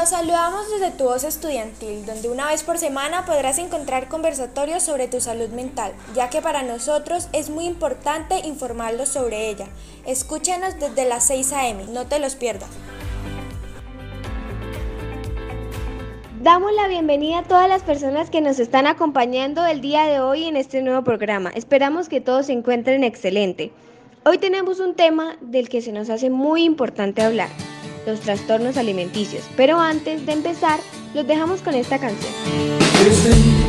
Los saludamos desde tu voz estudiantil, donde una vez por semana podrás encontrar conversatorios sobre tu salud mental, ya que para nosotros es muy importante informarlos sobre ella. Escúchanos desde las 6 a.m., no te los pierdas. Damos la bienvenida a todas las personas que nos están acompañando el día de hoy en este nuevo programa. Esperamos que todos se encuentren excelente. Hoy tenemos un tema del que se nos hace muy importante hablar los trastornos alimenticios. Pero antes de empezar, los dejamos con esta canción. Este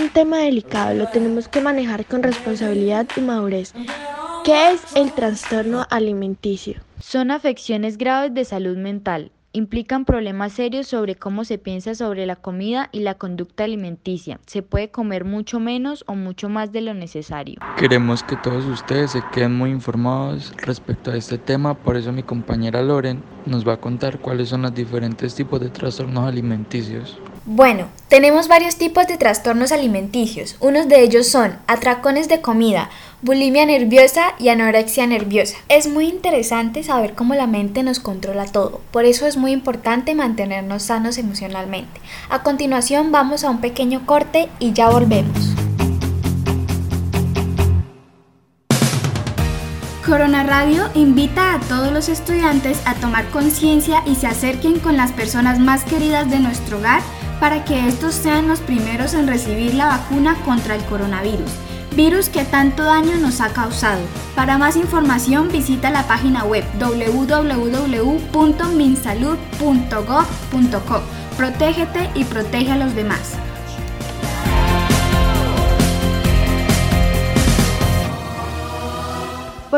un tema delicado, lo tenemos que manejar con responsabilidad y madurez. ¿Qué es el trastorno alimenticio? Son afecciones graves de salud mental. Implican problemas serios sobre cómo se piensa sobre la comida y la conducta alimenticia. Se puede comer mucho menos o mucho más de lo necesario. Queremos que todos ustedes se queden muy informados respecto a este tema, por eso mi compañera Loren nos va a contar cuáles son los diferentes tipos de trastornos alimenticios. Bueno, tenemos varios tipos de trastornos alimenticios. Unos de ellos son atracones de comida, bulimia nerviosa y anorexia nerviosa. Es muy interesante saber cómo la mente nos controla todo. Por eso es muy importante mantenernos sanos emocionalmente. A continuación vamos a un pequeño corte y ya volvemos. Corona Radio invita a todos los estudiantes a tomar conciencia y se acerquen con las personas más queridas de nuestro hogar para que estos sean los primeros en recibir la vacuna contra el coronavirus, virus que tanto daño nos ha causado. Para más información visita la página web www.minsalud.gov.co. Protégete y protege a los demás.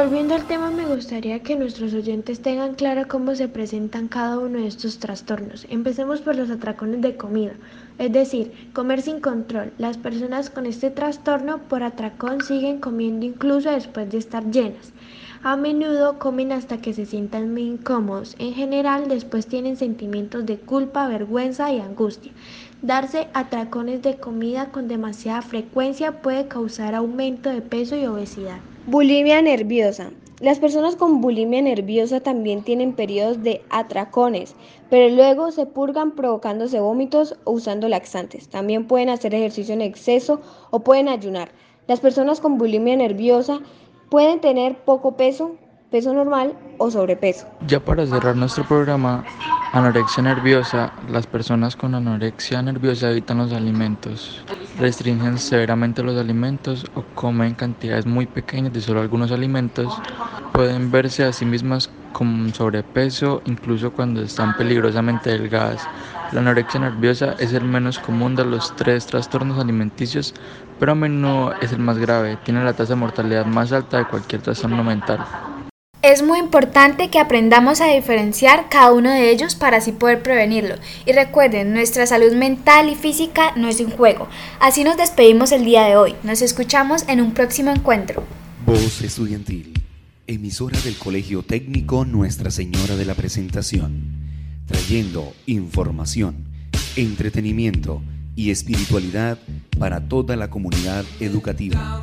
Volviendo al tema, me gustaría que nuestros oyentes tengan claro cómo se presentan cada uno de estos trastornos. Empecemos por los atracones de comida, es decir, comer sin control. Las personas con este trastorno por atracón siguen comiendo incluso después de estar llenas. A menudo comen hasta que se sientan muy incómodos. En general, después tienen sentimientos de culpa, vergüenza y angustia. Darse atracones de comida con demasiada frecuencia puede causar aumento de peso y obesidad. Bulimia nerviosa. Las personas con bulimia nerviosa también tienen periodos de atracones, pero luego se purgan provocándose vómitos o usando laxantes. También pueden hacer ejercicio en exceso o pueden ayunar. Las personas con bulimia nerviosa pueden tener poco peso, peso normal o sobrepeso. Ya para cerrar nuestro programa, anorexia nerviosa, las personas con anorexia nerviosa evitan los alimentos, restringen severamente los alimentos o comen cantidades muy pequeñas de solo algunos alimentos, pueden verse a sí mismas con sobrepeso, incluso cuando están peligrosamente delgadas. La anorexia nerviosa es el menos común de los tres trastornos alimenticios, pero a menudo es el más grave. Tiene la tasa de mortalidad más alta de cualquier trastorno mental. Es muy importante que aprendamos a diferenciar cada uno de ellos para así poder prevenirlo. Y recuerden, nuestra salud mental y física no es un juego. Así nos despedimos el día de hoy. Nos escuchamos en un próximo encuentro. Voz estudiantil, emisora del Colegio Técnico Nuestra Señora de la Presentación, trayendo información, entretenimiento y espiritualidad para toda la comunidad educativa.